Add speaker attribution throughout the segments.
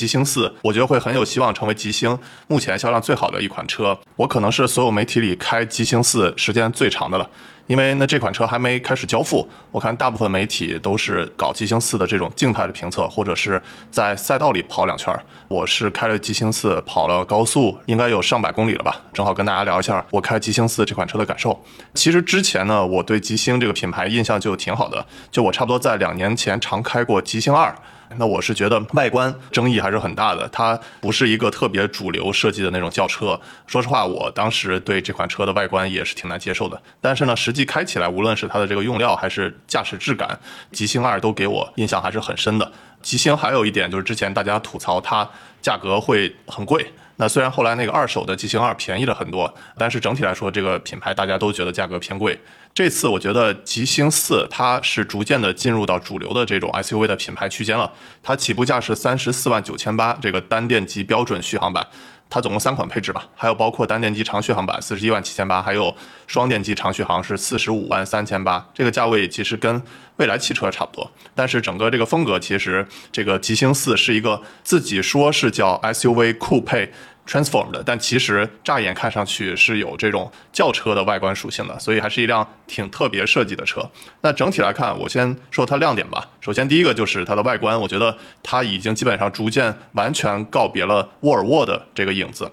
Speaker 1: 极星四，我觉得会很有希望成为极星目前销量最好的一款车。我可能是所有媒体里开极星四时间最长的了，因为那这款车还没开始交付，我看大部分媒体都是搞极星四的这种静态的评测，或者是在赛道里跑两圈。我是开了极星四跑了高速，应该有上百公里了吧，正好跟大家聊一下我开极星四这款车的感受。其实之前呢，我对极星这个品牌印象就挺好的，就我差不多在两年前常开过极星二。那我是觉得外观争议还是很大的，它不是一个特别主流设计的那种轿车。说实话，我当时对这款车的外观也是挺难接受的。但是呢，实际开起来，无论是它的这个用料还是驾驶质感，极星二都给我印象还是很深的。极星还有一点就是之前大家吐槽它价格会很贵。那虽然后来那个二手的极星二便宜了很多，但是整体来说，这个品牌大家都觉得价格偏贵。这次我觉得极星四它是逐渐的进入到主流的这种 SUV 的品牌区间了。它起步价是三十四万九千八，这个单电机标准续航版。它总共三款配置吧，还有包括单电机长续航版四十一万七千八，还有双电机长续航是四十五万三千八。这个价位其实跟蔚来汽车差不多，但是整个这个风格其实这个极星四是一个自己说是叫 SUV 酷配。Transform 的，但其实乍眼看上去是有这种轿车的外观属性的，所以还是一辆挺特别设计的车。那整体来看，我先说它亮点吧。首先第一个就是它的外观，我觉得它已经基本上逐渐完全告别了沃尔沃的这个影子。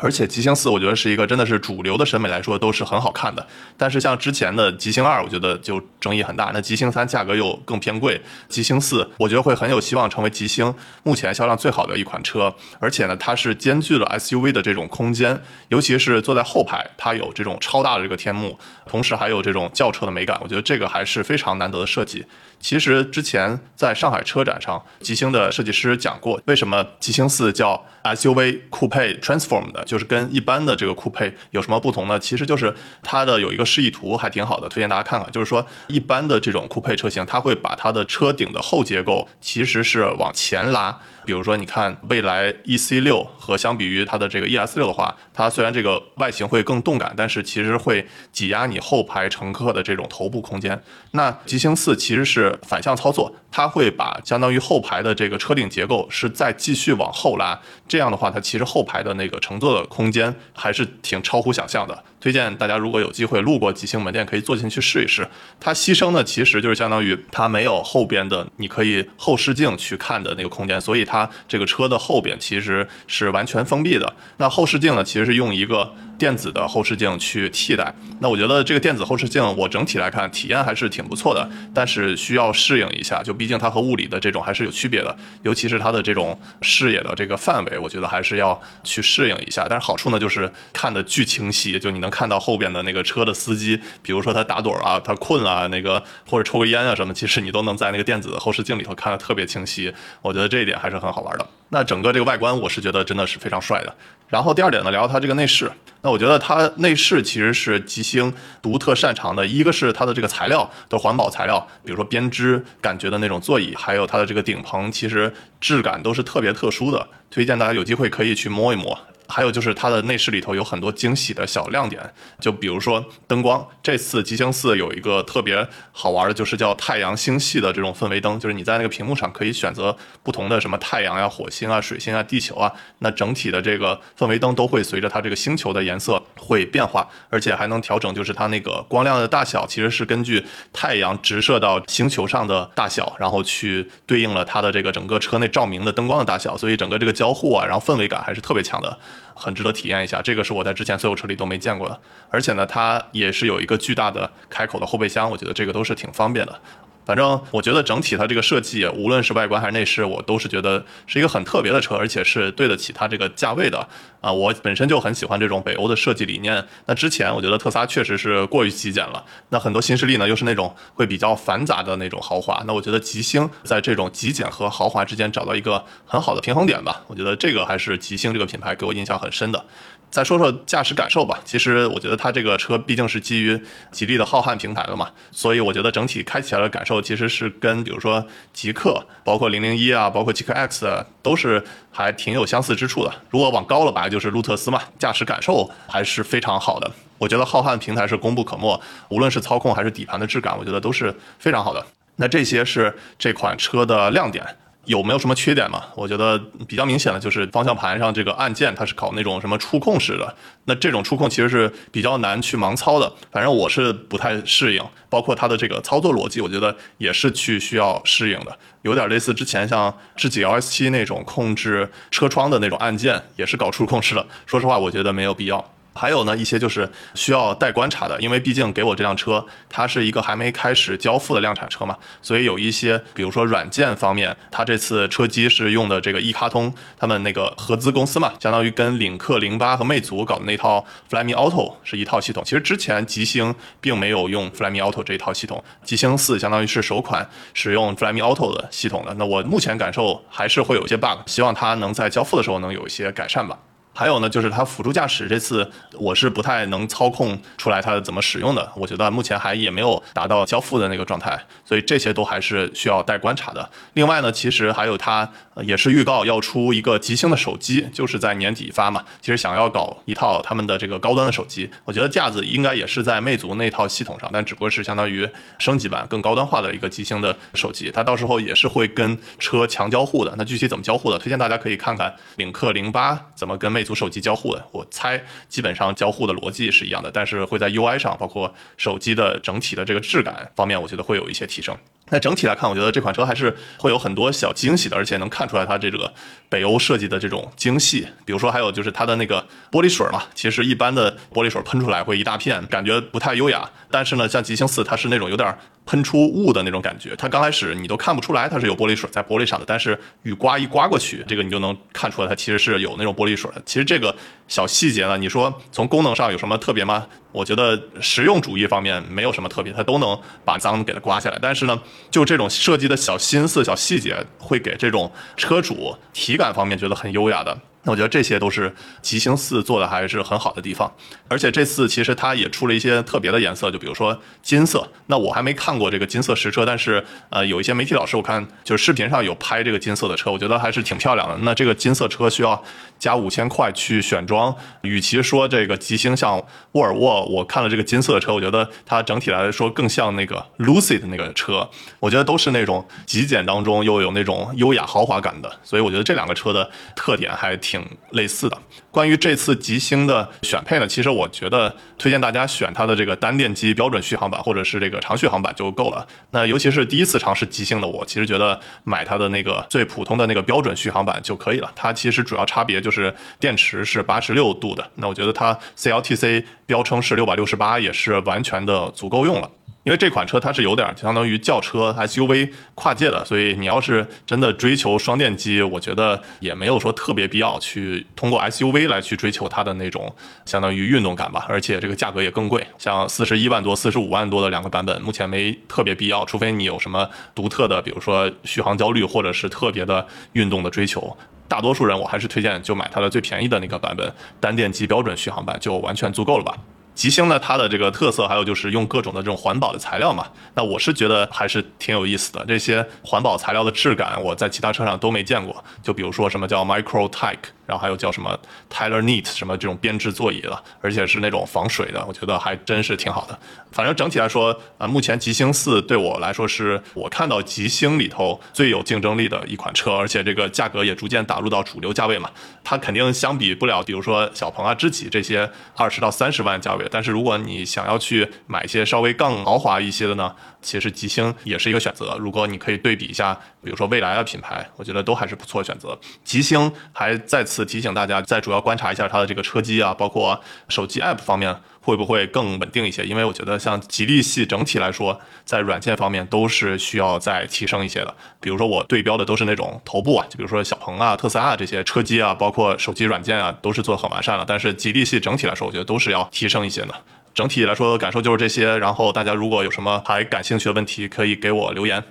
Speaker 1: 而且极星四，我觉得是一个真的是主流的审美来说都是很好看的。但是像之前的极星二，我觉得就争议很大。那极星三价格又更偏贵，极星四我觉得会很有希望成为极星目前销量最好的一款车。而且呢，它是兼具了 SUV 的这种空间，尤其是坐在后排，它有这种超大的这个天幕，同时还有这种轿车的美感。我觉得这个还是非常难得的设计。其实之前在上海车展上，极星的设计师讲过，为什么极星四叫 SUV 酷配 Transform 的，就是跟一般的这个酷配有什么不同呢？其实就是它的有一个示意图还挺好的，推荐大家看看。就是说一般的这种酷配车型，它会把它的车顶的后结构其实是往前拉。比如说，你看蔚来 E C 六和相比于它的这个 E S 六的话，它虽然这个外形会更动感，但是其实会挤压你后排乘客的这种头部空间。那极星四其实是反向操作，它会把相当于后排的这个车顶结构是再继续往后拉，这样的话，它其实后排的那个乘坐的空间还是挺超乎想象的。推荐大家如果有机会路过极星门店，可以坐进去试一试。它牺牲的其实就是相当于它没有后边的你可以后视镜去看的那个空间，所以它这个车的后边其实是完全封闭的。那后视镜呢，其实是用一个。电子的后视镜去替代，那我觉得这个电子后视镜，我整体来看体验还是挺不错的，但是需要适应一下，就毕竟它和物理的这种还是有区别的，尤其是它的这种视野的这个范围，我觉得还是要去适应一下。但是好处呢，就是看的巨清晰，就你能看到后边的那个车的司机，比如说他打盹啊，他困啊，那个或者抽个烟啊什么，其实你都能在那个电子后视镜里头看得特别清晰。我觉得这一点还是很好玩的。那整个这个外观，我是觉得真的是非常帅的。然后第二点呢，聊它这个内饰。那我觉得它内饰其实是极星独特擅长的，一个是它的这个材料的环保材料，比如说编织感觉的那种座椅，还有它的这个顶棚，其实质感都是特别特殊的。推荐大家有机会可以去摸一摸。还有就是它的内饰里头有很多惊喜的小亮点，就比如说灯光。这次极星四有一个特别好玩的，就是叫太阳星系的这种氛围灯，就是你在那个屏幕上可以选择不同的什么太阳呀、火星啊、水星啊、地球啊，那整体的这个氛围灯都会随着它这个星球的颜色会变化，而且还能调整，就是它那个光亮的大小其实是根据太阳直射到星球上的大小，然后去对应了它的这个整个车内照明的灯光的大小，所以整个这个交互啊，然后氛围感还是特别强的。很值得体验一下，这个是我在之前所有车里都没见过的，而且呢，它也是有一个巨大的开口的后备箱，我觉得这个都是挺方便的。反正我觉得整体它这个设计，无论是外观还是内饰，我都是觉得是一个很特别的车，而且是对得起它这个价位的啊。我本身就很喜欢这种北欧的设计理念。那之前我觉得特斯拉确实是过于极简了，那很多新势力呢又是那种会比较繁杂的那种豪华。那我觉得极星在这种极简和豪华之间找到一个很好的平衡点吧。我觉得这个还是极星这个品牌给我印象很深的。再说说驾驶感受吧。其实我觉得它这个车毕竟是基于吉利的浩瀚平台的嘛，所以我觉得整体开起来的感受其实是跟比如说极客，包括零零一啊，包括极客 X 都是还挺有相似之处的。如果往高了拔，就是路特斯嘛，驾驶感受还是非常好的。我觉得浩瀚平台是功不可没，无论是操控还是底盘的质感，我觉得都是非常好的。那这些是这款车的亮点。有没有什么缺点嘛？我觉得比较明显的就是方向盘上这个按键它是搞那种什么触控式的，那这种触控其实是比较难去盲操的，反正我是不太适应。包括它的这个操作逻辑，我觉得也是去需要适应的，有点类似之前像智己 LS 七那种控制车窗的那种按键，也是搞触控式的。说实话，我觉得没有必要。还有呢，一些就是需要待观察的，因为毕竟给我这辆车，它是一个还没开始交付的量产车嘛，所以有一些，比如说软件方面，它这次车机是用的这个一卡通，他们那个合资公司嘛，相当于跟领克零八和魅族搞的那套 Flyme Auto 是一套系统。其实之前极星并没有用 Flyme Auto 这一套系统，极星四相当于是首款使用 Flyme Auto 的系统的。那我目前感受还是会有一些 bug，希望它能在交付的时候能有一些改善吧。还有呢，就是它辅助驾驶这次我是不太能操控出来它怎么使用的，我觉得目前还也没有达到交付的那个状态，所以这些都还是需要待观察的。另外呢，其实还有它也是预告要出一个极星的手机，就是在年底发嘛。其实想要搞一套他们的这个高端的手机，我觉得架子应该也是在魅族那套系统上，但只不过是相当于升级版更高端化的一个极星的手机，它到时候也是会跟车强交互的。那具体怎么交互的，推荐大家可以看看领克零八怎么跟魅。族手机交互的，我猜基本上交互的逻辑是一样的，但是会在 UI 上，包括手机的整体的这个质感方面，我觉得会有一些提升。那整体来看，我觉得这款车还是会有很多小惊喜的，而且能看出来它这个北欧设计的这种精细。比如说，还有就是它的那个玻璃水嘛，其实一般的玻璃水喷出来会一大片，感觉不太优雅。但是呢，像极星四，它是那种有点喷出雾的那种感觉。它刚开始你都看不出来它是有玻璃水在玻璃上的，但是雨刮一刮过去，这个你就能看出来它其实是有那种玻璃水的。其实这个小细节呢，你说从功能上有什么特别吗？我觉得实用主义方面没有什么特别，它都能把脏给它刮下来。但是呢，就这种设计的小心思、小细节，会给这种车主体感方面觉得很优雅的。我觉得这些都是极星四做的还是很好的地方。而且这次其实它也出了一些特别的颜色，就比如说金色。那我还没看过这个金色实车，但是呃，有一些媒体老师我看就是视频上有拍这个金色的车，我觉得还是挺漂亮的。那这个金色车需要加五千块去选装，与其说这个极星像沃尔沃，我看了这个金色的车，我觉得它整体来说更像那个 Lucy 的那个车。我觉得都是那种极简当中又有那种优雅豪华感的，所以我觉得这两个车的特点还挺类似的。关于这次极星的选配呢，其实我觉得推荐大家选它的这个单电机标准续航版或者是这个长续航版就够了。那尤其是第一次尝试极星的我，其实觉得买它的那个最普通的那个标准续航版就可以了。它其实主要差别就是电池是八十六度的，那我觉得它 CLTC 标称是六百六十八，也是完全的足够用了。因为这款车它是有点相当于轿车 SUV 跨界的，所以你要是真的追求双电机，我觉得也没有说特别必要去通过 SUV 来去追求它的那种相当于运动感吧。而且这个价格也更贵，像四十一万多、四十五万多的两个版本，目前没特别必要，除非你有什么独特的，比如说续航焦虑或者是特别的运动的追求。大多数人我还是推荐就买它的最便宜的那个版本，单电机标准续航版就完全足够了吧。吉星呢，它的这个特色还有就是用各种的这种环保的材料嘛，那我是觉得还是挺有意思的。这些环保材料的质感，我在其他车上都没见过。就比如说什么叫 Micro t e c 然后还有叫什么 Tyler Neat 什么这种编织座椅的，而且是那种防水的，我觉得还真是挺好的。反正整体来说，啊，目前极星四对我来说是我看到极星里头最有竞争力的一款车，而且这个价格也逐渐打入到主流价位嘛。它肯定相比不了，比如说小鹏啊、知己这些二十到三十万价位。但是如果你想要去买一些稍微更豪华一些的呢，其实极星也是一个选择。如果你可以对比一下，比如说未来的品牌，我觉得都还是不错的选择。极星还再次提醒大家，再主要观察一下它的这个车机啊，包括手机 App 方面。会不会更稳定一些？因为我觉得像吉利系整体来说，在软件方面都是需要再提升一些的。比如说我对标的都是那种头部啊，就比如说小鹏啊、特斯拉这些车机啊，包括手机软件啊，都是做很完善了。但是吉利系整体来说，我觉得都是要提升一些的。整体来说感受就是这些。然后大家如果有什么还感兴趣的问题，可以给我留言。